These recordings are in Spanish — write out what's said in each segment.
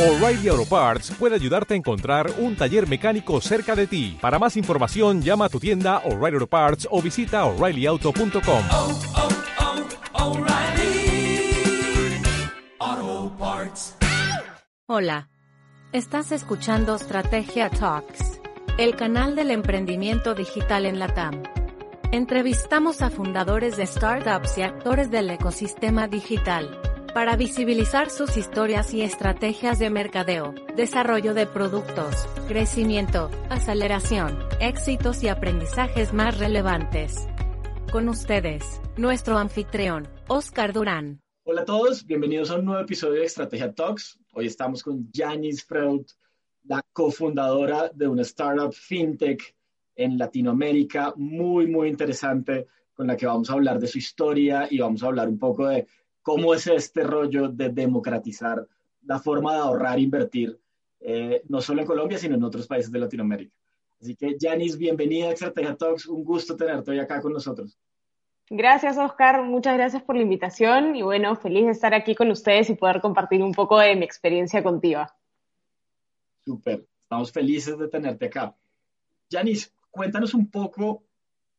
O'Reilly Auto Parts puede ayudarte a encontrar un taller mecánico cerca de ti. Para más información, llama a tu tienda O'Reilly Auto Parts o visita oreillyauto.com. oh, oh, Parts. Hola, estás escuchando Strategia Talks, el canal del emprendimiento digital en la TAM. Entrevistamos a fundadores de startups y actores del ecosistema digital para visibilizar sus historias y estrategias de mercadeo, desarrollo de productos, crecimiento, aceleración, éxitos y aprendizajes más relevantes. Con ustedes, nuestro anfitrión, Oscar Durán. Hola a todos, bienvenidos a un nuevo episodio de Estrategia Talks. Hoy estamos con Janice Freud, la cofundadora de una startup fintech en Latinoamérica, muy, muy interesante, con la que vamos a hablar de su historia y vamos a hablar un poco de cómo es este rollo de democratizar la forma de ahorrar e invertir, eh, no solo en Colombia, sino en otros países de Latinoamérica. Así que, Janice, bienvenida a Estrategia Talks. Un gusto tenerte hoy acá con nosotros. Gracias, Oscar. Muchas gracias por la invitación y bueno, feliz de estar aquí con ustedes y poder compartir un poco de mi experiencia contigo. Súper, estamos felices de tenerte acá. Janice, cuéntanos un poco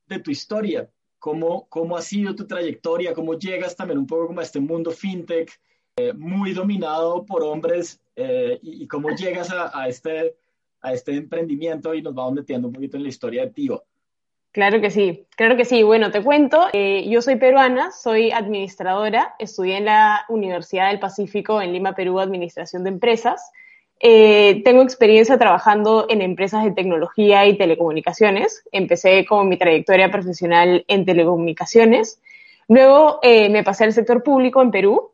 de tu historia. ¿Cómo, ¿Cómo ha sido tu trayectoria? ¿Cómo llegas también un poco como a este mundo fintech eh, muy dominado por hombres? Eh, y, y, cómo llegas a, a, este, a este emprendimiento? Y nos vamos metiendo un poquito en la historia de Tiva. Claro que sí, claro que sí. Bueno, te cuento, eh, yo soy peruana, soy administradora, estudié en la Universidad del Pacífico en Lima, Perú, Administración de Empresas. Eh, tengo experiencia trabajando en empresas de tecnología y telecomunicaciones. Empecé con mi trayectoria profesional en telecomunicaciones. Luego eh, me pasé al sector público en Perú.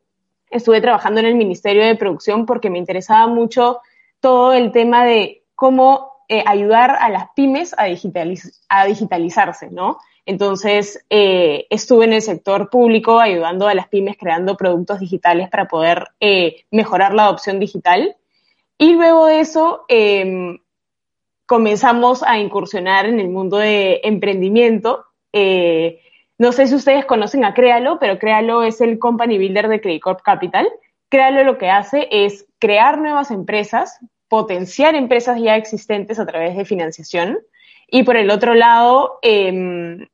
Estuve trabajando en el Ministerio de Producción porque me interesaba mucho todo el tema de cómo eh, ayudar a las pymes a, digitaliz a digitalizarse, ¿no? Entonces, eh, estuve en el sector público ayudando a las pymes creando productos digitales para poder eh, mejorar la adopción digital. Y luego de eso, eh, comenzamos a incursionar en el mundo de emprendimiento. Eh, no sé si ustedes conocen a Créalo, pero Créalo es el company builder de Credit Corp Capital. Créalo lo que hace es crear nuevas empresas, potenciar empresas ya existentes a través de financiación y por el otro lado, eh,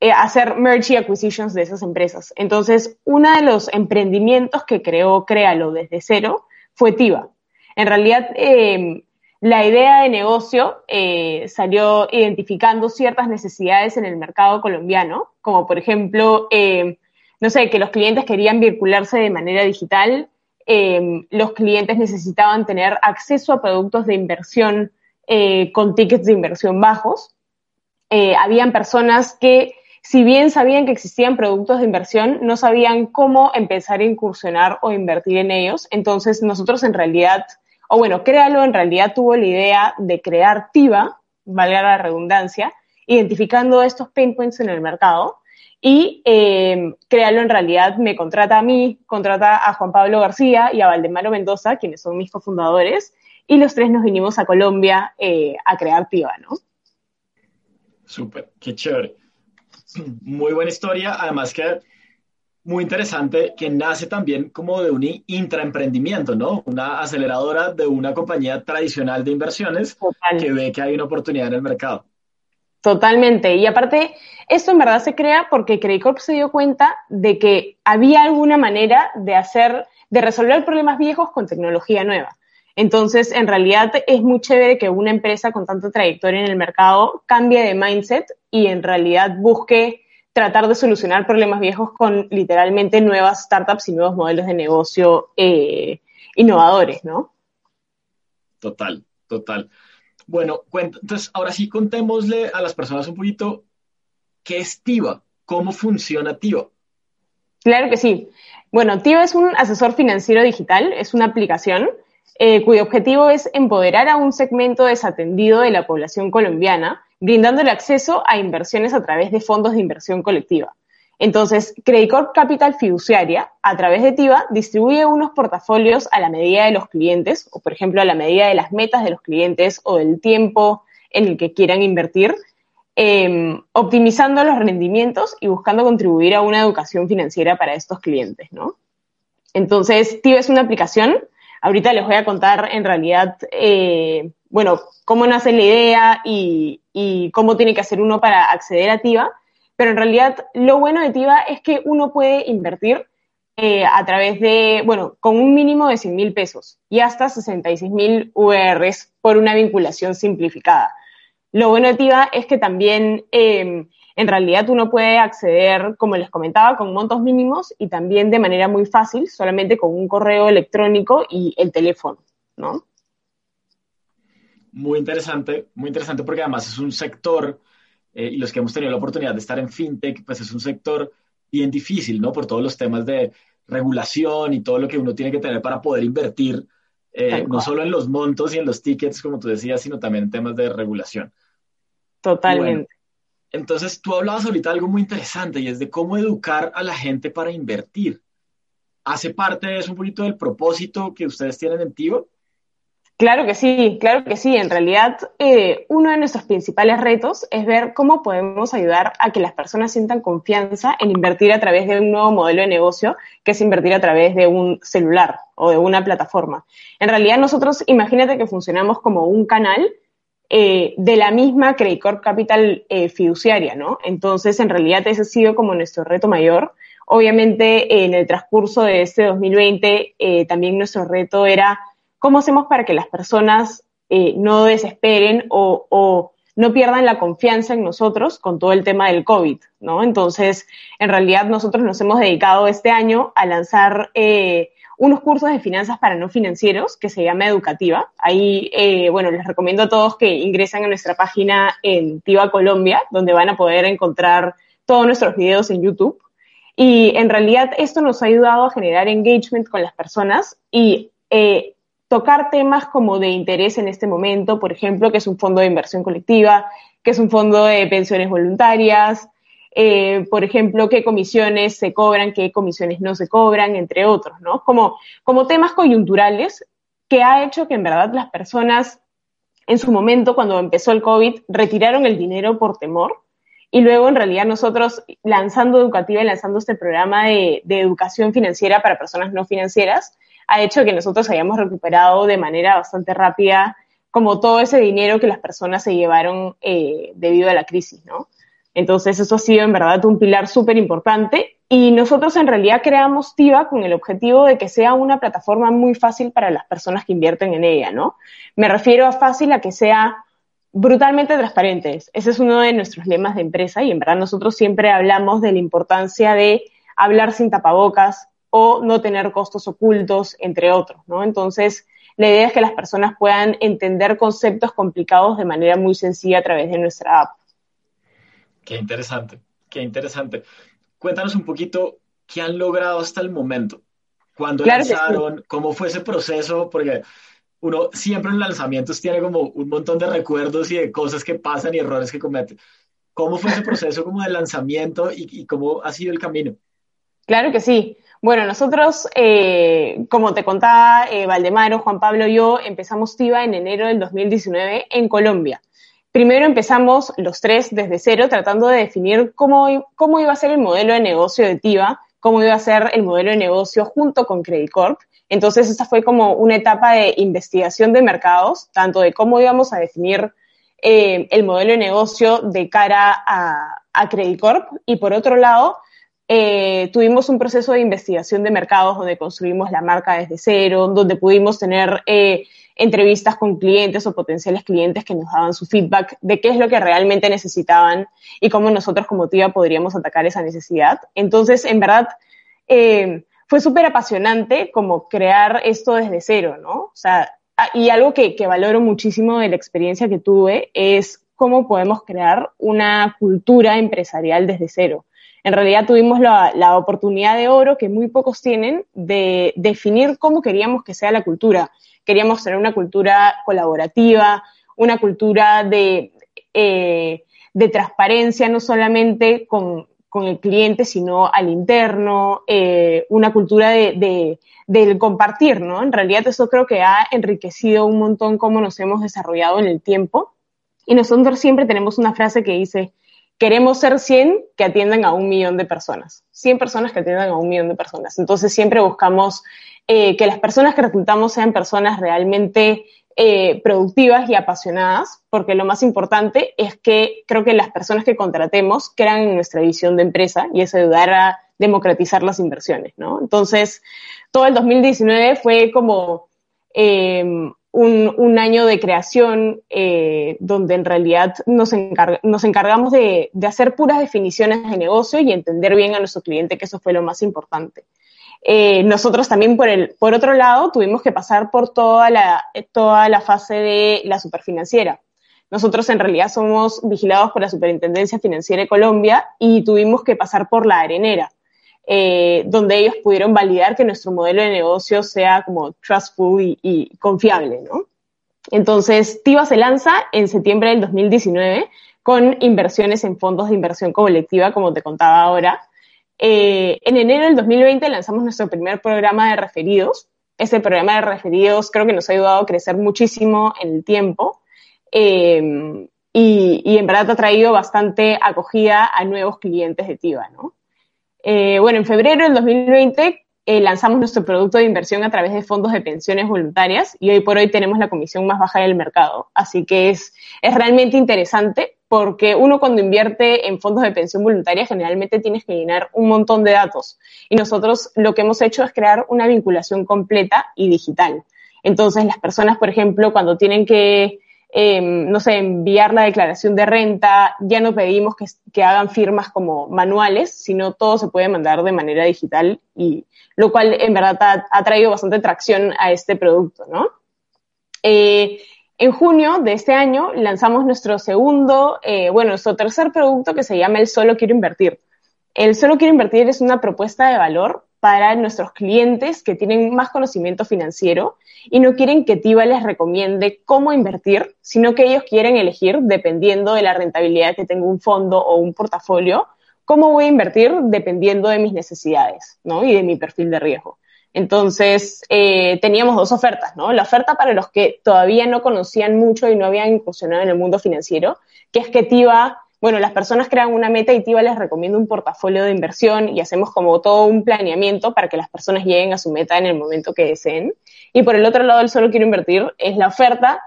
eh, hacer merge y acquisitions de esas empresas. Entonces, uno de los emprendimientos que creó Créalo desde cero fue Tiva. En realidad, eh, la idea de negocio eh, salió identificando ciertas necesidades en el mercado colombiano, como por ejemplo, eh, no sé, que los clientes querían vincularse de manera digital, eh, los clientes necesitaban tener acceso a productos de inversión eh, con tickets de inversión bajos. Eh, habían personas que, si bien sabían que existían productos de inversión, no sabían cómo empezar a incursionar o invertir en ellos. Entonces, nosotros en realidad, o bueno, Créalo en realidad tuvo la idea de crear TIVA, valga la redundancia, identificando estos pain points en el mercado y eh, Créalo en realidad me contrata a mí, contrata a Juan Pablo García y a Valdemaro Mendoza, quienes son mis cofundadores, y los tres nos vinimos a Colombia eh, a crear Tiva, ¿no? Súper, qué chévere. Muy buena historia, además que muy interesante, que nace también como de un intraemprendimiento, ¿no? Una aceleradora de una compañía tradicional de inversiones Total. que ve que hay una oportunidad en el mercado. Totalmente. Y aparte, esto en verdad se crea porque Credit Corp se dio cuenta de que había alguna manera de hacer, de resolver problemas viejos con tecnología nueva. Entonces, en realidad es muy chévere que una empresa con tanta trayectoria en el mercado cambie de mindset y en realidad busque tratar de solucionar problemas viejos con literalmente nuevas startups y nuevos modelos de negocio eh, innovadores, ¿no? Total, total. Bueno, entonces ahora sí contémosle a las personas un poquito qué es TIVA, cómo funciona TIVA. Claro que sí. Bueno, TIVA es un asesor financiero digital, es una aplicación eh, cuyo objetivo es empoderar a un segmento desatendido de la población colombiana, brindándole acceso a inversiones a través de fondos de inversión colectiva. Entonces, Credit Corp Capital Fiduciaria, a través de TIVA, distribuye unos portafolios a la medida de los clientes, o por ejemplo, a la medida de las metas de los clientes o del tiempo en el que quieran invertir, eh, optimizando los rendimientos y buscando contribuir a una educación financiera para estos clientes, ¿no? Entonces, TIVA es una aplicación Ahorita les voy a contar en realidad, eh, bueno, cómo nace la idea y, cómo tiene que hacer uno para acceder a TIVA, pero en realidad lo bueno de TIVA es que uno puede invertir eh, a través de, bueno, con un mínimo de 100 mil pesos y hasta 66 mil URs por una vinculación simplificada. Lo bueno de TIVA es que también eh, en realidad uno puede acceder, como les comentaba, con montos mínimos y también de manera muy fácil, solamente con un correo electrónico y el teléfono, ¿no? Muy interesante, muy interesante porque además es un sector, eh, y los que hemos tenido la oportunidad de estar en FinTech, pues es un sector bien difícil, ¿no? Por todos los temas de regulación y todo lo que uno tiene que tener para poder invertir, eh, no solo en los montos y en los tickets, como tú decías, sino también en temas de regulación. Totalmente. entonces, tú hablabas ahorita de algo muy interesante y es de cómo educar a la gente para invertir. ¿Hace parte de eso un poquito del propósito que ustedes tienen en Tivo? Claro que sí, claro que sí. En realidad, eh, uno de nuestros principales retos es ver cómo podemos ayudar a que las personas sientan confianza en invertir a través de un nuevo modelo de negocio, que es invertir a través de un celular o de una plataforma. En realidad, nosotros, imagínate que funcionamos como un canal eh, de la misma Credit Corp Capital eh, fiduciaria, ¿no? Entonces, en realidad, ese ha sido como nuestro reto mayor. Obviamente, en el transcurso de este 2020, también nuestro reto era ¿Cómo hacemos para que las personas eh, no desesperen o, no pierdan la confianza en nosotros con todo el tema del COVID, ¿no? Entonces, en realidad nosotros nos hemos dedicado este año a lanzar eh, unos cursos de finanzas para no financieros que se llama Educativa. Ahí, eh, bueno, les recomiendo a todos que ingresen a nuestra página en Tiva Colombia, donde van a poder encontrar todos nuestros videos en YouTube. Y en realidad esto nos ha ayudado a generar engagement con las personas y tocar temas como de interés en este momento, por ejemplo, que es un fondo de inversión colectiva, que es un fondo de pensiones voluntarias, eh, por ejemplo, qué comisiones se cobran, qué comisiones no se cobran, entre otros, ¿no? Como, como temas coyunturales que ha hecho que en verdad las personas en su momento, cuando empezó el COVID, retiraron el dinero por temor. Y luego, en realidad, nosotros lanzando Educativa y lanzando este programa de, de educación financiera para personas no financieras, ha hecho que nosotros hayamos recuperado de manera bastante rápida como todo ese dinero que las personas se llevaron eh, debido a la crisis, ¿no? Entonces, eso ha sido en verdad un pilar súper importante y nosotros en realidad creamos TIVA con el objetivo de que sea una plataforma muy fácil para las personas que invierten en ella, ¿no? Me refiero a fácil a que sea brutalmente transparentes. Ese es uno de nuestros lemas de empresa y en verdad nosotros siempre hablamos de la importancia de hablar sin tapabocas, o no tener costos ocultos, entre otros, ¿no? Entonces, la idea es que las personas puedan entender conceptos complicados de manera muy sencilla a través de nuestra app. Qué interesante, qué interesante. Cuéntanos un poquito qué han logrado hasta el momento. ¿Cuándo lanzaron? ¿Cómo fue ese proceso? Porque uno siempre en lanzamientos tiene como un montón de recuerdos y de cosas que pasan y errores que cometen. ¿Cómo fue ese proceso como de lanzamiento y, y cómo ha sido el camino? Claro que sí. Bueno, nosotros, eh, como te contaba eh, Valdemaro, Juan Pablo y yo, empezamos TIVA en enero del 2019 en Colombia. Primero empezamos los tres desde cero, tratando de definir cómo, cómo iba a ser el modelo de negocio de TIVA, cómo iba a ser el modelo de negocio junto con Credit Corp. Entonces, esta fue como una etapa de investigación de mercados, tanto de cómo íbamos a definir eh, el modelo de negocio de cara a, a Credit Corp y por otro lado, eh, tuvimos un proceso de investigación de mercados donde construimos la marca desde cero, donde pudimos tener eh, entrevistas con clientes o potenciales clientes que nos daban su feedback de qué es lo que realmente necesitaban y cómo nosotros como TIVA podríamos atacar esa necesidad. Entonces, en verdad, eh, fue súper apasionante como crear esto desde cero, ¿no? O sea, y algo que, que valoro muchísimo de la experiencia que tuve es cómo podemos crear una cultura empresarial desde cero en realidad tuvimos la, oportunidad de oro que muy pocos tienen de definir cómo queríamos que sea la cultura. Queríamos tener una cultura colaborativa, una cultura de, eh, transparencia, no solamente con, el cliente, sino al interno, eh, una cultura de, del compartir, ¿no? En realidad eso creo que ha enriquecido un montón cómo nos hemos desarrollado en el tiempo. Y nosotros siempre tenemos una frase que dice, queremos ser 100 que atiendan a un millón de personas, 100 personas que atiendan a un millón de personas. Entonces siempre buscamos eh, que las personas que reclutamos sean personas realmente eh, productivas y apasionadas, porque lo más importante es que creo que las personas que contratemos crean en nuestra visión de empresa y eso ayudar a democratizar las inversiones, ¿no? Entonces, todo el 2019 fue como eh, un, año de creación eh, donde en realidad nos, encargamos de, hacer puras definiciones de negocio y entender bien a nuestro cliente, que eso fue lo más importante. Eh, nosotros también, por, el, por otro lado, tuvimos que pasar por toda la, toda la fase de la superfinanciera. Nosotros en realidad somos vigilados por la Superintendencia Financiera de Colombia y tuvimos que pasar por la arenera, eh, donde ellos pudieron validar que nuestro modelo de negocio sea como trustful y, y confiable, ¿no? Entonces, TIVA se lanza en septiembre del 2019 con inversiones en fondos de inversión colectiva, como te contaba ahora, eh, en enero del 2020 lanzamos nuestro primer programa de referidos. Ese programa de referidos creo que nos ha ayudado a crecer muchísimo en el tiempo eh, y, en verdad ha traído bastante acogida a nuevos clientes de TIVA. ¿no? Eh, bueno, en febrero del 2020 lanzamos nuestro producto de inversión a través de fondos de pensiones voluntarias y hoy por hoy tenemos la comisión más baja del mercado. Así que es, es realmente interesante porque uno cuando invierte en fondos de pensión voluntaria generalmente tienes que llenar un montón de datos y nosotros lo que hemos hecho es crear una vinculación completa y digital. Entonces las personas, por ejemplo, cuando tienen que, em, no sé, enviar la declaración de renta, ya no pedimos que, que, hagan firmas como manuales, sino todo se puede mandar de manera digital y lo cual en verdad ha, ha traído bastante tracción a este producto, ¿no? Eh, en junio de este año lanzamos nuestro segundo, eh, bueno, nuestro tercer producto que se llama El Solo Quiero Invertir. El Solo Quiero Invertir es una propuesta de valor para nuestros clientes que tienen más conocimiento financiero y no quieren que TIVA les recomiende cómo invertir, sino que ellos quieren elegir, dependiendo de la rentabilidad que tenga un fondo o un portafolio, cómo voy a invertir dependiendo de mis necesidades ¿no? y de mi perfil de riesgo. Entonces, eh, teníamos dos ofertas, ¿no? La oferta para los que todavía no conocían mucho y no habían incursionado en el mundo financiero, que es que TIVA, bueno, las personas crean una meta y TIVA les recomienda un portafolio de inversión y hacemos como todo un planeamiento para que las personas lleguen a su meta en el momento que deseen. Y por el otro lado, el solo quiero invertir es la oferta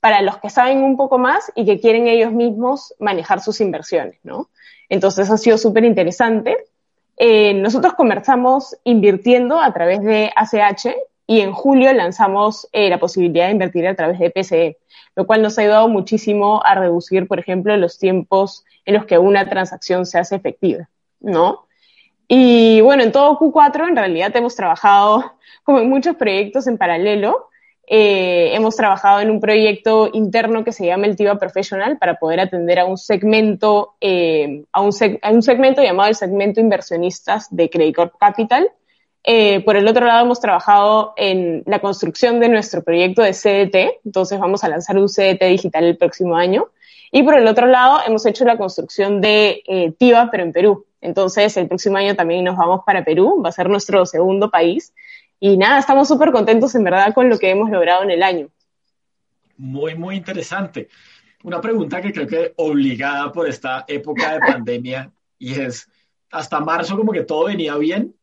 para los que saben un poco más y que quieren ellos mismos manejar sus inversiones, ¿no? Entonces ha sido súper interesante. Eh, nosotros comenzamos invirtiendo a través de ACH y en julio lanzamos eh, la posibilidad de invertir a través de PCE, lo cual nos ha ayudado muchísimo a reducir, por ejemplo, los tiempos en los que una transacción se hace efectiva, ¿no? Y bueno, en todo Q4 en realidad hemos trabajado como en muchos proyectos en paralelo eh, hemos trabajado en un proyecto interno que se llama el TIVA Professional para poder atender a un segmento, eh, a, un un segmento llamado el segmento inversionistas de Credit Corp Capital. Eh, por el otro lado, hemos trabajado en la construcción de nuestro proyecto de CDT, entonces vamos a lanzar un CDT digital el próximo año. Y por el otro lado, hemos hecho la construcción de eh, TIVA, pero en Perú. Entonces, el próximo año también nos vamos para Perú, va a ser nuestro segundo país. Y nada, estamos súper contentos en verdad con lo que hemos logrado en el año. Muy, muy interesante. Una pregunta que creo que obligada por esta época de pandemia y es, hasta marzo como que todo venía bien.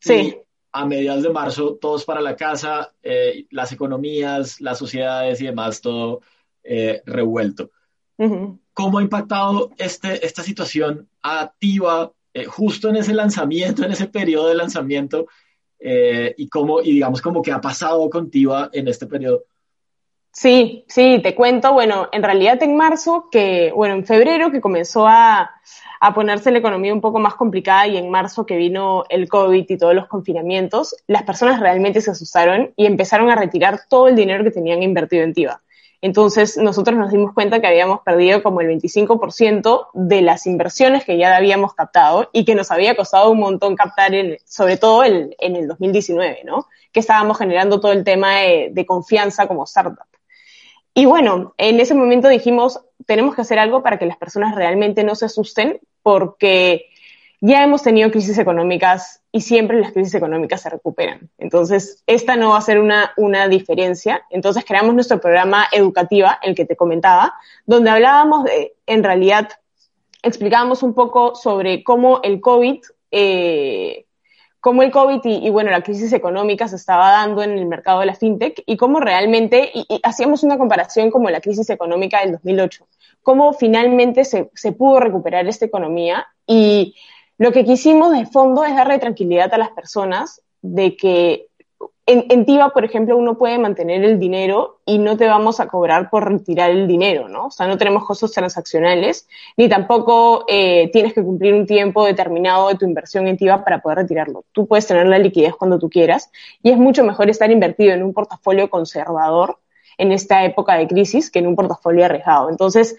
Sí. a mediados de marzo todos para la casa, eh, las economías, las sociedades y demás, todo eh, revuelto. ¿Cómo ha impactado este, esta situación activa eh, justo en ese lanzamiento, en ese periodo de lanzamiento? Eh, y cómo, y digamos, como que ha pasado contigo en este periodo. Sí, sí, te cuento, bueno, en realidad en marzo, que, bueno, en febrero que comenzó a, a ponerse la economía un poco más complicada y en marzo que vino el COVID y todos los confinamientos, las personas realmente se asustaron y empezaron a retirar todo el dinero que tenían invertido en TIVA. Entonces nosotros nos dimos cuenta que habíamos perdido como el 25% de las inversiones que ya habíamos captado y que nos había costado un montón captar, sobre todo en el 2019, ¿no? Que estábamos generando todo el tema de confianza como startup. Y bueno, en ese momento dijimos, tenemos que hacer algo para que las personas realmente no se asusten porque ya hemos tenido crisis económicas y siempre las crisis económicas se recuperan. Entonces, esta no va a ser una, una diferencia. Entonces, creamos nuestro programa educativa, el que te comentaba, donde hablábamos de, en realidad, explicábamos un poco sobre cómo el COVID, eh, cómo el COVID y, bueno, la crisis económica se estaba dando en el mercado de la fintech y cómo realmente, y, hacíamos una comparación como la crisis económica del 2008, cómo finalmente se, se pudo recuperar esta economía y lo que quisimos de fondo es darle tranquilidad a las personas de que en, TIVA, por ejemplo, uno puede mantener el dinero y no te vamos a cobrar por retirar el dinero, ¿no? O sea, no tenemos costos transaccionales, ni tampoco eh, tienes que cumplir un tiempo determinado de tu inversión en TIVA para poder retirarlo. Tú puedes tener la liquidez cuando tú quieras y es mucho mejor estar invertido en un portafolio conservador en esta época de crisis que en un portafolio arriesgado. Entonces,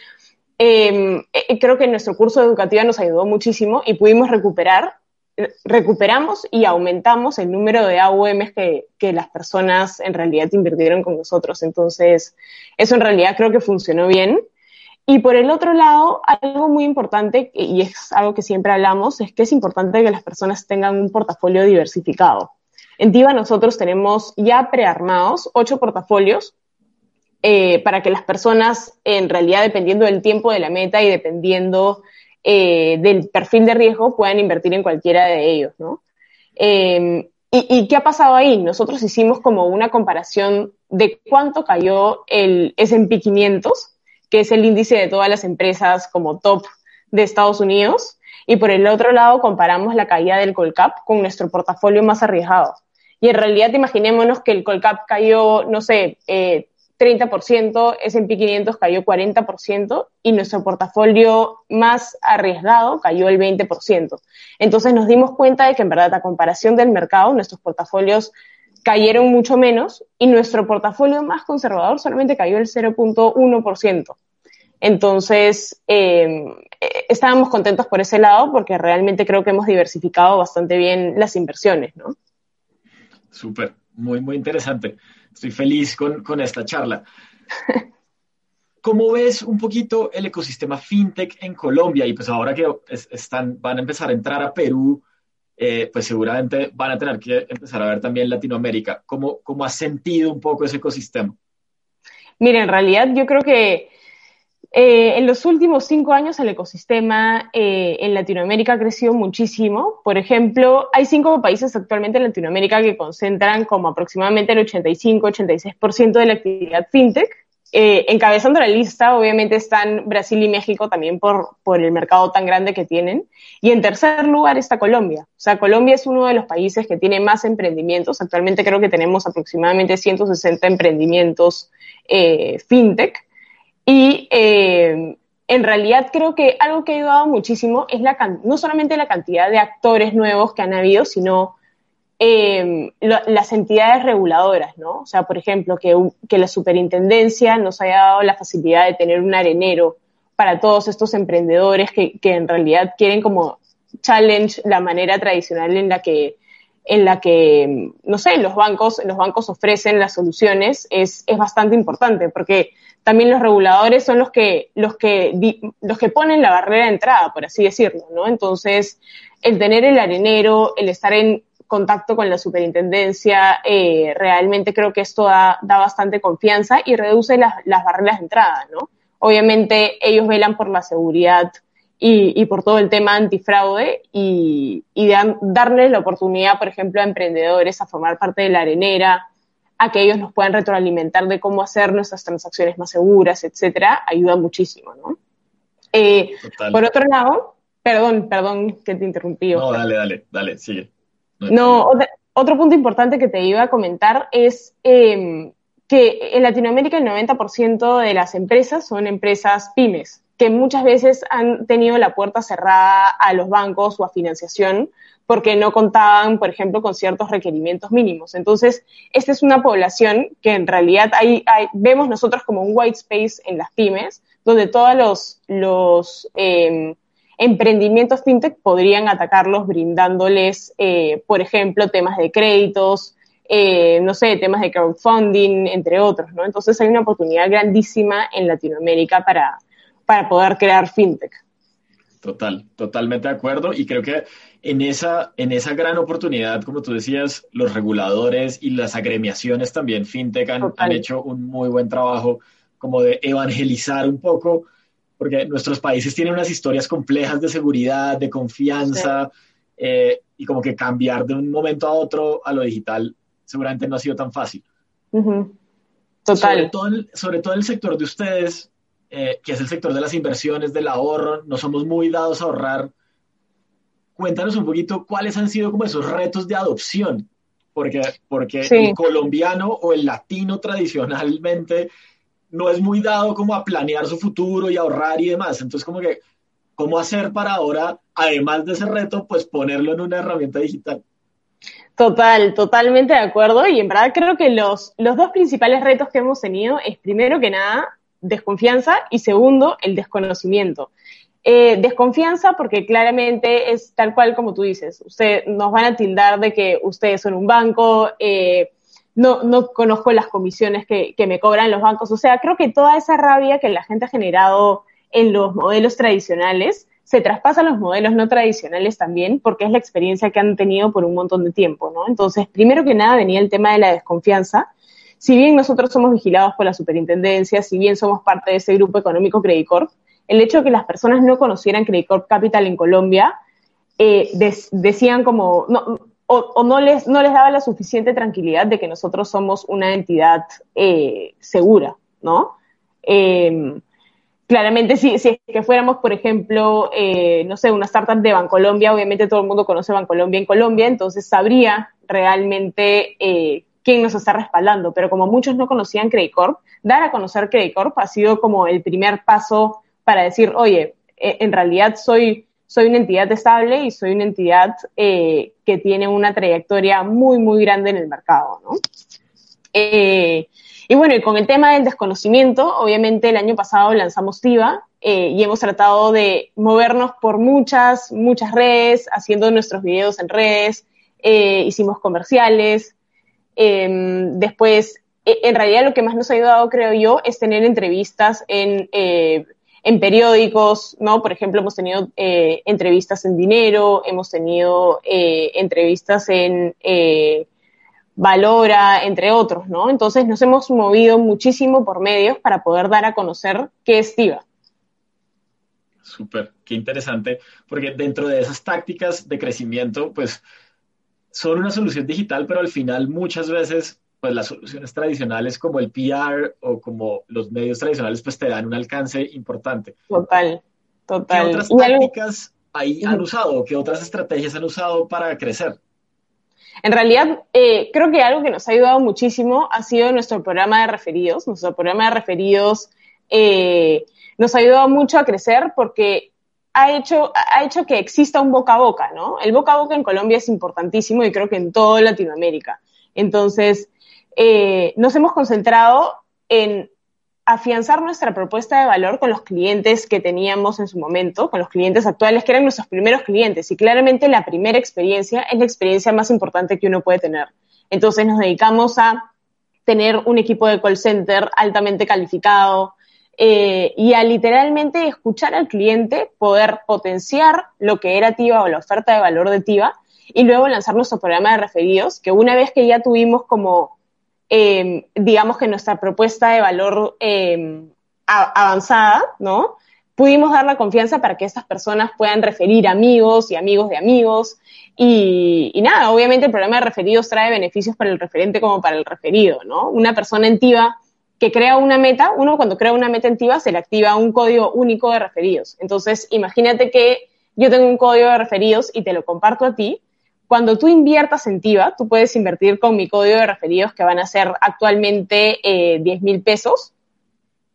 em, eh, creo que nuestro curso educativo nos ayudó muchísimo y pudimos recuperar recuperamos y aumentamos el número de AUMs que, que, las personas en realidad invirtieron con nosotros. Entonces, eso en realidad creo que funcionó bien. Y por el otro lado, algo muy importante, y es algo que siempre hablamos, es que es importante que las personas tengan un portafolio diversificado. En TIVA nosotros tenemos ya prearmados ocho portafolios eh, para que las personas, en realidad, dependiendo del tiempo de la meta y dependiendo eh, del perfil de riesgo puedan invertir en cualquiera de ellos, ¿no? Em, y, qué ha pasado ahí? Nosotros hicimos como una comparación de cuánto cayó el S&P 500, que es el índice de todas las empresas como top de Estados Unidos, y por el otro lado comparamos la caída del Colcap con nuestro portafolio más arriesgado. Y en realidad imaginémonos que el Colcap cayó, no sé, eh, 30%, S&P 500 cayó 40% y nuestro portafolio más arriesgado cayó el 20%. Entonces nos dimos cuenta de que en verdad a comparación del mercado, nuestros portafolios cayeron mucho menos y nuestro portafolio más conservador solamente cayó el 0.1%. Entonces, em, eh, estábamos contentos por ese lado porque realmente creo que hemos diversificado bastante bien las inversiones, ¿no? Súper, muy, muy interesante estoy feliz con, esta charla. ¿Cómo ves un poquito el ecosistema fintech en Colombia? Y pues ahora que están, van a empezar a entrar a Perú, eh, pues seguramente van a tener que empezar a ver también Latinoamérica. ¿Cómo, ¿Cómo has sentido un poco ese ecosistema? Mira, en realidad yo creo que eh, en los últimos cinco años el ecosistema eh, en Latinoamérica ha crecido muchísimo. Por ejemplo, hay cinco países actualmente en Latinoamérica que concentran como aproximadamente el 85-86% de la actividad fintech. Eh, encabezando la lista, obviamente están Brasil y México también por, por el mercado tan grande que tienen. Y en tercer lugar está Colombia. O sea, Colombia es uno de los países que tiene más emprendimientos. Actualmente creo que tenemos aproximadamente 160 emprendimientos fintech y eh, en realidad creo que algo que ha ayudado muchísimo es la, no solamente la cantidad de actores nuevos que han habido, sino eh, las entidades reguladoras, ¿no? O sea, por ejemplo, que, que la superintendencia nos haya dado la facilidad de tener un arenero para todos estos emprendedores que, que en realidad quieren como challenge la manera tradicional en la que en la que, no sé, los bancos, los bancos ofrecen las soluciones es, es bastante importante, porque también los reguladores son los que, los que, los que ponen la barrera de entrada, por así decirlo, ¿no? Entonces, el tener el arenero, el estar en contacto con la superintendencia, eh, realmente creo que esto da, da bastante confianza y reduce las, las, barreras de entrada, ¿no? Obviamente ellos velan por la seguridad y, y por todo el tema antifraude y, y dan, darles la oportunidad, por ejemplo, a emprendedores a formar parte de la arenera, a que ellos nos puedan retroalimentar de cómo hacer nuestras transacciones más seguras, etcétera, ayuda muchísimo, ¿no? Eh, por otro lado, perdón, perdón que te interrumpí. No, dale, dale, dale, sigue. No, otro punto importante que te iba a comentar es em, que en Latinoamérica el 90% de las empresas son empresas pymes, que muchas veces han tenido la puerta cerrada a los bancos o a financiación porque no contaban, por ejemplo, con ciertos requerimientos mínimos. Entonces, esta es una población que en realidad hay, vemos nosotros como un white space en las pymes, donde todos los, em, emprendimientos fintech podrían atacarlos brindándoles, eh, por ejemplo, temas de créditos, eh, no sé, temas de crowdfunding, entre otros. Entonces hay una oportunidad grandísima en Latinoamérica para poder crear fintech. Total, totalmente de acuerdo. Y creo que en esa, en esa gran oportunidad, como tú decías, los reguladores y las agremiaciones también, FinTech, han, han hecho un muy buen trabajo como de evangelizar un poco porque nuestros países tienen unas historias complejas de seguridad, de confianza, eh, y como que cambiar de un momento a otro a lo digital seguramente no ha sido tan fácil. Total. Sobre todo, el, sobre todo el sector de ustedes, eh, que es el sector de las inversiones, del ahorro, no somos muy dados a ahorrar. Cuéntanos un poquito cuáles han sido como esos retos de adopción, porque, porque el colombiano o el latino tradicionalmente no es muy dado como a planear su futuro y ahorrar y demás. Entonces, como que, ¿cómo hacer para ahora, además de ese reto, pues ponerlo en una herramienta digital? Total, totalmente de acuerdo. Y en verdad creo que los, los dos principales retos que hemos tenido es, primero que nada, desconfianza y segundo, el desconocimiento. Eh, desconfianza porque claramente es tal cual como tú dices. Usted, nos van a tildar de que ustedes son un banco, eh, no, no conozco las comisiones que, que me cobran los bancos. O sea, creo que toda esa rabia que la gente ha generado en los modelos tradicionales se traspasa a los modelos no tradicionales también, porque es la experiencia que han tenido por un montón de tiempo, ¿no? Entonces, primero que nada venía el tema de la desconfianza. Si bien nosotros somos vigilados por la superintendencia, si bien somos parte de ese grupo económico Credit Corp, el hecho de que las personas no conocieran Credit Corp Capital en Colombia, eh, decían como, no, o, no, les, no les daba la suficiente tranquilidad de que nosotros somos una entidad eh, segura, ¿no? Eh, claramente, si, si es que fuéramos, por ejemplo, eh, no sé, una startup de Bancolombia, obviamente todo el mundo conoce Bancolombia en Colombia, entonces sabría realmente quién nos está respaldando. Pero como muchos no conocían Credit Corp, dar a conocer Credit Corp ha sido como el primer paso para decir, oye, eh, en realidad soy soy una entidad estable y soy una entidad eh, que tiene una trayectoria muy, muy grande en el mercado, ¿no? Eh, y bueno, y con el tema del desconocimiento, obviamente el año pasado lanzamos TIVA eh, y hemos tratado de movernos por muchas, muchas redes, haciendo nuestros videos en redes, hicimos comerciales. Em, después, e, en realidad lo que más nos ha ayudado, creo yo, es tener entrevistas en en periódicos, ¿no? Por ejemplo, hemos tenido eh, entrevistas en Dinero, hemos tenido eh, entrevistas en eh, Valora, entre otros, ¿no? Entonces nos hemos movido muchísimo por medios para poder dar a conocer qué es TIVA. Súper, qué interesante, porque dentro de esas tácticas de crecimiento, pues son una solución digital, pero al final muchas veces pues las soluciones tradicionales como el PR o como los medios tradicionales pues te dan un alcance importante. Total, total. ¿Qué otras tácticas ahí han usado? ¿Qué otras estrategias han usado para crecer? En realidad, eh, creo que algo que nos ha ayudado muchísimo ha sido nuestro programa de referidos. Nuestro programa de referidos eh, nos ha ayudado mucho a crecer porque ha hecho, ha hecho que exista un boca a boca, ¿no? El boca a boca en Colombia es importantísimo y creo que en toda Latinoamérica. Entonces, eh, nos hemos concentrado en afianzar nuestra propuesta de valor con los clientes que teníamos en su momento, con los clientes actuales, que eran nuestros primeros clientes. Y claramente la primera experiencia es la experiencia más importante que uno puede tener. Entonces nos dedicamos a tener un equipo de call center altamente calificado eh, y a literalmente escuchar al cliente, poder potenciar lo que era TIVA o la oferta de valor de TIVA y luego lanzar nuestro programa de referidos, que una vez que ya tuvimos como Em, digamos que nuestra propuesta de valor em, avanzada, ¿no? Pudimos dar la confianza para que estas personas puedan referir amigos y amigos de amigos. Y, nada, obviamente el programa de referidos trae beneficios para el referente como para el referido, ¿no? Una persona en TIVA que crea una meta, uno cuando crea una meta en TIVA se le activa un código único de referidos. Entonces, imagínate que yo tengo un código de referidos y te lo comparto a ti, cuando tú inviertas en TIVA, tú puedes invertir con mi código de referidos que van a ser actualmente eh, 10 mil pesos.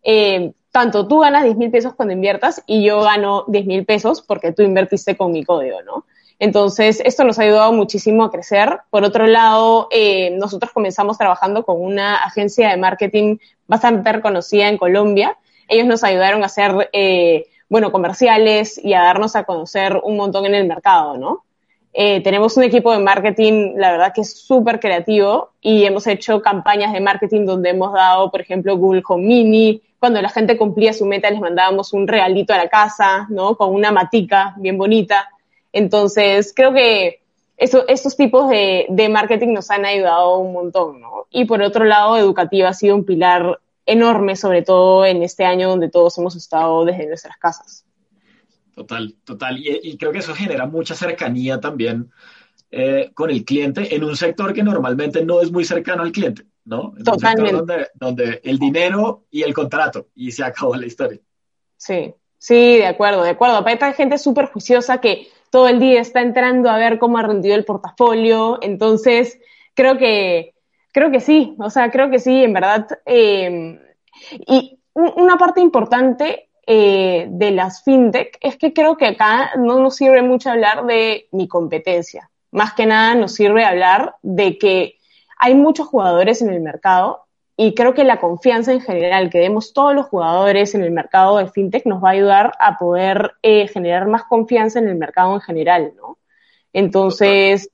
Eh, tanto tú ganas 10 mil pesos cuando inviertas y yo gano 10 mil pesos porque tú invertiste con mi código, ¿no? Entonces, esto nos ha ayudado muchísimo a crecer. Por otro lado, eh, nosotros comenzamos trabajando con una agencia de marketing bastante reconocida en Colombia. Ellos nos ayudaron a hacer, eh, bueno, comerciales y a darnos a conocer un montón en el mercado, ¿no? Eh, tenemos un equipo de marketing, la verdad que es súper creativo y hemos hecho campañas de marketing donde hemos dado, por ejemplo, Google Home Mini. Cuando la gente cumplía su meta les mandábamos un regalito a la casa, ¿no? Con una matica bien bonita. Entonces, creo que eso, estos tipos de, de marketing nos han ayudado un montón, ¿no? Y por otro lado, educativa ha sido un pilar enorme, sobre todo en este año donde todos hemos estado desde nuestras casas. Total, total. Y, creo que eso genera mucha cercanía también eh, con el cliente en un sector que normalmente no es muy cercano al cliente, ¿no? Totalmente. donde, donde el dinero y el contrato y se acabó la historia. Sí, sí, de acuerdo, de acuerdo. Aparte hay gente súper juiciosa que todo el día está entrando a ver cómo ha rendido el portafolio, entonces creo que, creo que sí, o sea, creo que sí, en verdad. Eh, y una parte importante eh, de las fintech es que creo que acá no nos sirve mucho hablar de mi competencia. Más que nada nos sirve hablar de que hay muchos jugadores en el mercado y creo que la confianza en general que demos todos los jugadores en el mercado de fintech nos va a ayudar a poder eh, generar más confianza en el mercado en general, ¿no? Entonces,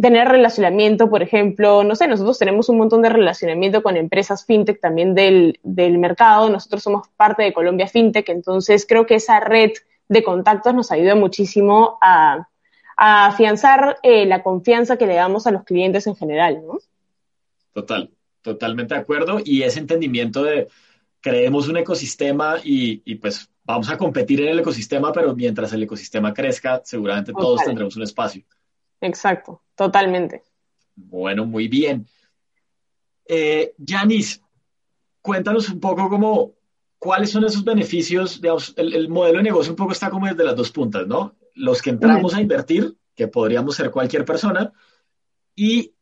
tener relacionamiento, por ejemplo, no sé, nosotros tenemos un montón de relacionamiento con empresas fintech también del, del mercado, nosotros somos parte de Colombia Fintech, entonces creo que esa red de contactos nos ayuda muchísimo a, a afianzar eh, la confianza que le damos a los clientes en general, ¿no? Total, totalmente de acuerdo y ese entendimiento de creemos un ecosistema y, y pues vamos a competir en el ecosistema, pero mientras el ecosistema crezca, seguramente todos tendremos un espacio. Exacto, totalmente. Bueno, muy bien. Eh, Yanis, cuéntanos un poco cómo, cuáles son esos beneficios, digamos, el, modelo de negocio un poco está como desde las dos puntas, ¿no? Los que entramos a invertir, que podríamos ser cualquier persona, y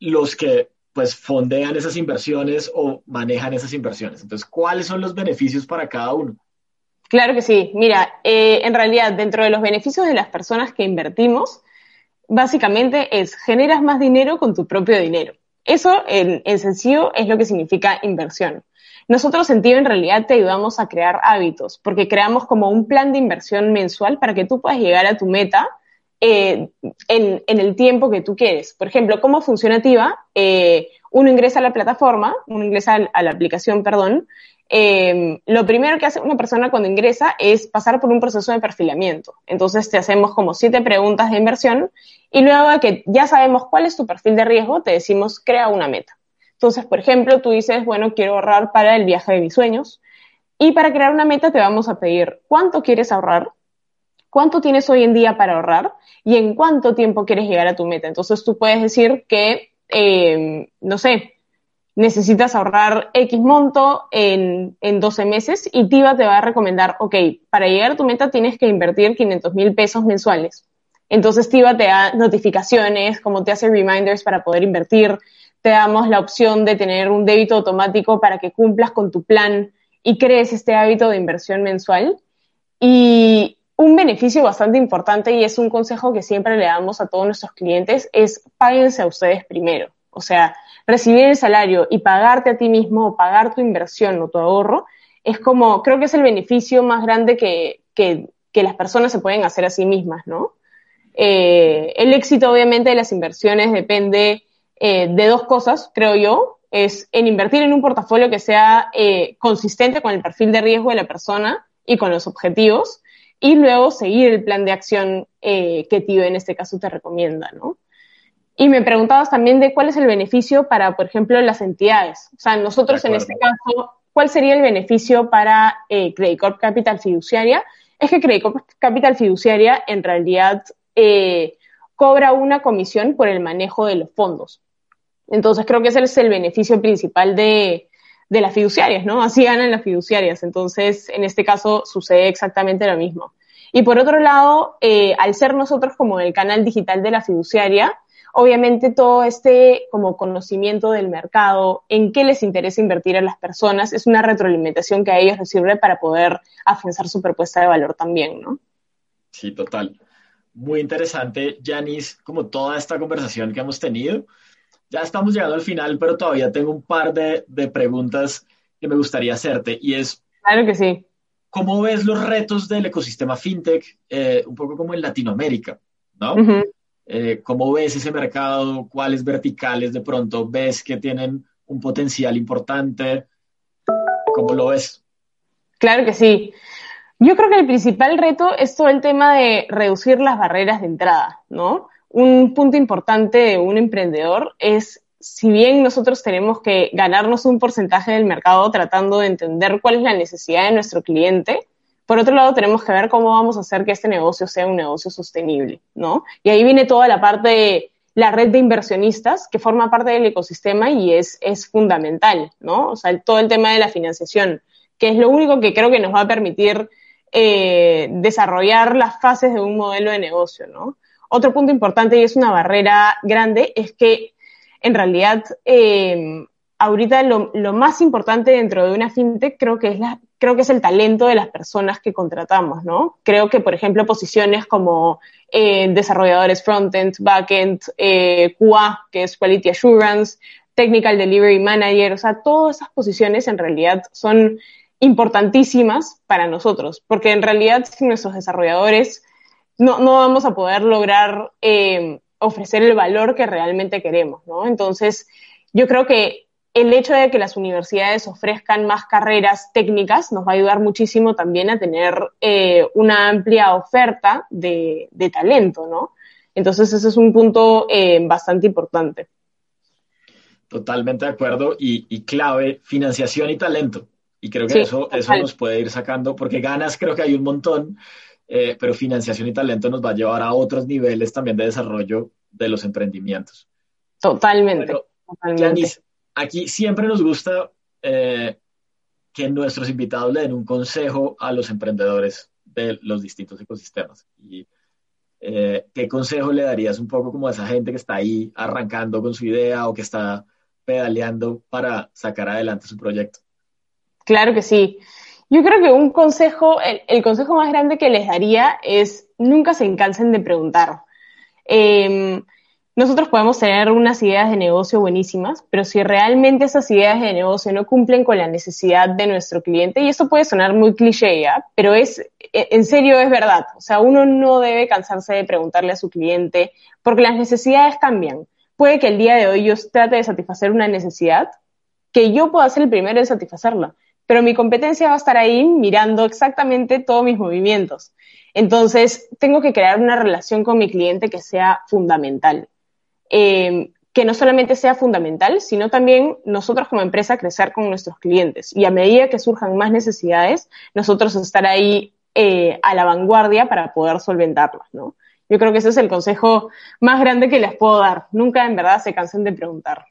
los que pues fondean esas inversiones o manejan esas inversiones. Entonces, ¿cuáles son los beneficios para cada uno? Claro que sí. Mira, eh, en realidad, dentro de los beneficios de las personas que invertimos, básicamente es generas más dinero con tu propio dinero. Eso, en, sencillo, es lo que significa inversión. Nosotros en Tío en realidad te ayudamos a crear hábitos, porque creamos como un plan de inversión mensual para que tú puedas llegar a tu meta eh, en, el tiempo que tú quieres. Por ejemplo, ¿cómo funciona TIVA? Eh, uno ingresa a la plataforma, uno ingresa a la aplicación, perdón, eh, lo primero que hace una persona cuando ingresa es pasar por un proceso de perfilamiento. Entonces te hacemos como siete preguntas de inversión y luego de que ya sabemos cuál es tu perfil de riesgo, te decimos crea una meta. Entonces, por ejemplo, tú dices, bueno, quiero ahorrar para el viaje de mis sueños y para crear una meta te vamos a pedir cuánto quieres ahorrar, cuánto tienes hoy en día para ahorrar y en cuánto tiempo quieres llegar a tu meta. Entonces tú puedes decir que, eh, no sé, necesitas ahorrar X monto en, en 12 meses y TIVA te va a recomendar, ok, para llegar a tu meta tienes que invertir 500 mil pesos mensuales. Entonces TIVA te da notificaciones, como te hace reminders para poder invertir, te damos la opción de tener un débito automático para que cumplas con tu plan y crees este hábito de inversión mensual. Y un beneficio bastante importante y es un consejo que siempre le damos a todos nuestros clientes es páguense a ustedes primero. O sea, recibir el salario y pagarte a ti mismo o pagar tu inversión o tu ahorro, es como, creo que es el beneficio más grande que, que, las personas se pueden hacer a sí mismas, ¿no? Eh, el éxito, obviamente, de las inversiones depende eh, de dos cosas, creo yo. Es en invertir en un portafolio que sea eh, consistente con el perfil de riesgo de la persona y con los objetivos, y luego seguir el plan de acción que TIO en este caso te recomienda, ¿no? Y me preguntabas también de cuál es el beneficio para, por ejemplo, las entidades. O sea, nosotros en este caso, ¿cuál sería el beneficio para eh, Credit Corp Capital Fiduciaria? Es que Credit Corp Capital Fiduciaria en realidad eh, cobra una comisión por el manejo de los fondos. Entonces creo que ese es el beneficio principal de, de las fiduciarias, ¿no? Así ganan las fiduciarias. Entonces, en este caso sucede exactamente lo mismo. Y por otro lado, eh, al ser nosotros como el canal digital de la fiduciaria, obviamente todo este como conocimiento del mercado, en qué les interesa invertir a las personas, es una retroalimentación que a ellos les sirve para poder afianzar su propuesta de valor también, ¿no? Sí, total. Muy interesante, Janice, como toda esta conversación que hemos tenido. Ya estamos llegando al final, pero todavía tengo un par de, preguntas que me gustaría hacerte y es... Claro que sí. ¿Cómo ves los retos del ecosistema fintech, eh, un poco como en Latinoamérica? ¿no? Eh, ¿Cómo ves ese mercado? ¿Cuáles verticales de pronto ves que tienen un potencial importante? ¿Cómo lo ves? Claro que sí. Yo creo que el principal reto es todo el tema de reducir las barreras de entrada, ¿no? Un punto importante de un emprendedor es si bien nosotros tenemos que ganarnos un porcentaje del mercado tratando de entender cuál es la necesidad de nuestro cliente, por otro lado tenemos que ver cómo vamos a hacer que este negocio sea un negocio sostenible, ¿no? Y ahí viene toda la parte de la red de inversionistas que forma parte del ecosistema y es, es fundamental, ¿no? O sea, todo el tema de la financiación, que es lo único que creo que nos va a permitir eh, desarrollar las fases de un modelo de negocio, ¿no? Otro punto importante y es una barrera grande es que en realidad eh, ahorita lo, más importante dentro de una fintech creo que es la, creo que es el talento de las personas que contratamos, ¿no? Creo que, por ejemplo, posiciones como eh, desarrolladores frontend, backend, eh, QA, que es Quality Assurance, Technical Delivery Manager, o sea, todas esas posiciones en realidad son importantísimas para nosotros, porque en realidad sin nuestros desarrolladores no, no vamos a poder lograr eh, ofrecer el valor que realmente queremos, ¿no? Entonces, yo creo que el hecho de que las universidades ofrezcan más carreras técnicas nos va a ayudar muchísimo también a tener eh, una amplia oferta de, talento, ¿no? Entonces, ese es un punto eh, bastante importante. Totalmente de acuerdo y, clave, financiación y talento. Y creo que eso, eso nos puede ir sacando, porque ganas creo que hay un montón, eh, pero financiación y talento nos va a llevar a otros niveles también de desarrollo de los emprendimientos. Totalmente. totalmente. aquí siempre nos gusta eh, que nuestros invitados le den un consejo a los emprendedores de los distintos ecosistemas. Y, eh, ¿Qué consejo le darías un poco como a esa gente que está ahí arrancando con su idea o que está pedaleando para sacar adelante su proyecto? Claro que sí. Yo creo que un consejo, el, consejo más grande que les daría es nunca se cansen de preguntar. Em, nosotros podemos tener unas ideas de negocio buenísimas, pero si realmente esas ideas de negocio no cumplen con la necesidad de nuestro cliente, y eso puede sonar muy cliché, ¿ya? pero es, e, en serio es verdad. O sea, uno no debe cansarse de preguntarle a su cliente, porque las necesidades cambian. Puede que el día de hoy yo trate de satisfacer una necesidad, que yo pueda ser el primero en satisfacerla pero mi competencia va a estar ahí mirando exactamente todos mis movimientos. Entonces, tengo que crear una relación con mi cliente que sea fundamental. Eh, que no solamente sea fundamental, sino también nosotros como empresa crecer con nuestros clientes. Y a medida que surjan más necesidades, nosotros estar ahí eh, a la vanguardia para poder solventarlas, ¿no? Yo creo que ese es el consejo más grande que les puedo dar. Nunca en verdad se cansen de preguntar.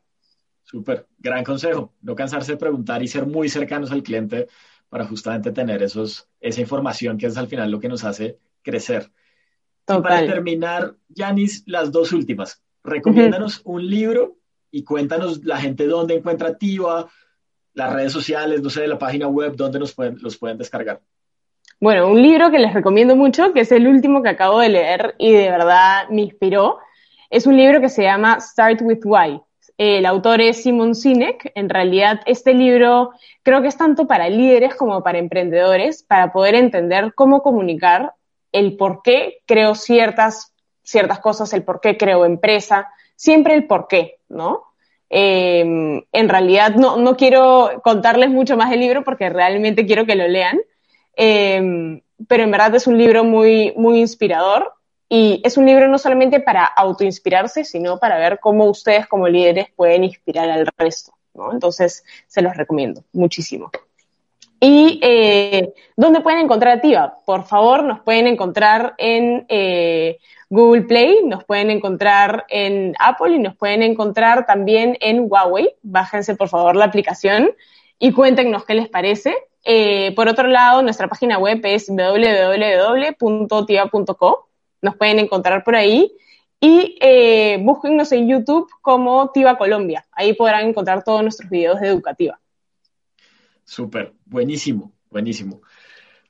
Súper, gran consejo. No cansarse de preguntar y ser muy cercanos al cliente para justamente tener esos, esa información que es al final lo que nos hace crecer. para terminar, Yanis, las dos últimas. Recomiéndanos un libro y cuéntanos la gente dónde encuentra Tiva, las redes sociales, no sé, la página web, dónde nos pueden, los pueden descargar. Bueno, un libro que les recomiendo mucho, que es el último que acabo de leer y de verdad me inspiró, es un libro que se llama Start with Why el autor es Simon Sinek. En realidad, este libro creo que es tanto para líderes como para emprendedores, para poder entender cómo comunicar el por qué creo ciertas, ciertas cosas, el por qué creo empresa, siempre el por qué, ¿no? Em, en realidad no, no, quiero contarles mucho más del libro porque realmente quiero que lo lean, em, pero en verdad es un libro muy, muy inspirador y es un libro no solamente para autoinspirarse, sino para ver cómo ustedes como líderes pueden inspirar al resto. ¿no? Entonces, se los recomiendo muchísimo. ¿Y eh, dónde pueden encontrar a Tiva? Por favor, nos pueden encontrar en eh, Google Play, nos pueden encontrar en Apple y nos pueden encontrar también en Huawei. Bájense, por favor, la aplicación y cuéntenos qué les parece. Eh, por otro lado, nuestra página web es www.tiva.co nos pueden encontrar por ahí. Y eh, búsquennos en YouTube como Tiva Colombia. Ahí podrán encontrar todos nuestros videos de educativa. Súper, buenísimo, buenísimo.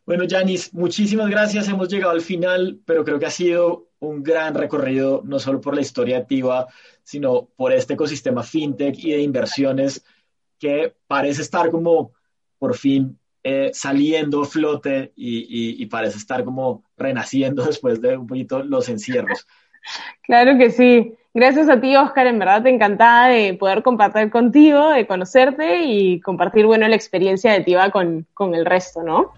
Bueno, Yanis, muchísimas gracias. Hemos llegado al final, pero creo que ha sido un gran recorrido, no solo por la historia de Tiva, sino por este ecosistema fintech y de inversiones que parece estar como por fin eh, saliendo flote y, parece estar como renaciendo después de un poquito los encierros. Claro que sí. Gracias a ti, Oscar. En verdad, te encantada de poder compartir contigo, de conocerte y compartir, bueno, la experiencia de Tiva con, con el resto, ¿no?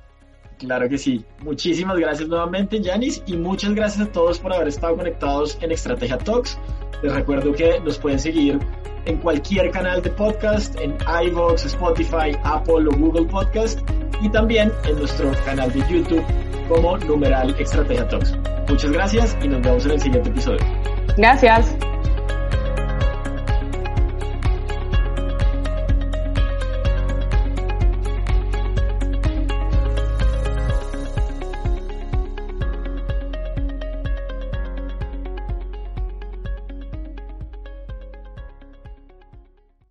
Claro que sí. Muchísimas gracias nuevamente, Yanis, y muchas gracias a todos por haber estado conectados en Estrategia Talks. Les recuerdo que nos pueden seguir en cualquier canal de podcast, en iVoox, Spotify, Apple o Google Podcast, y también en nuestro canal de YouTube como numeral Estrategia Talks. Muchas gracias y nos vemos en el siguiente episodio. Gracias.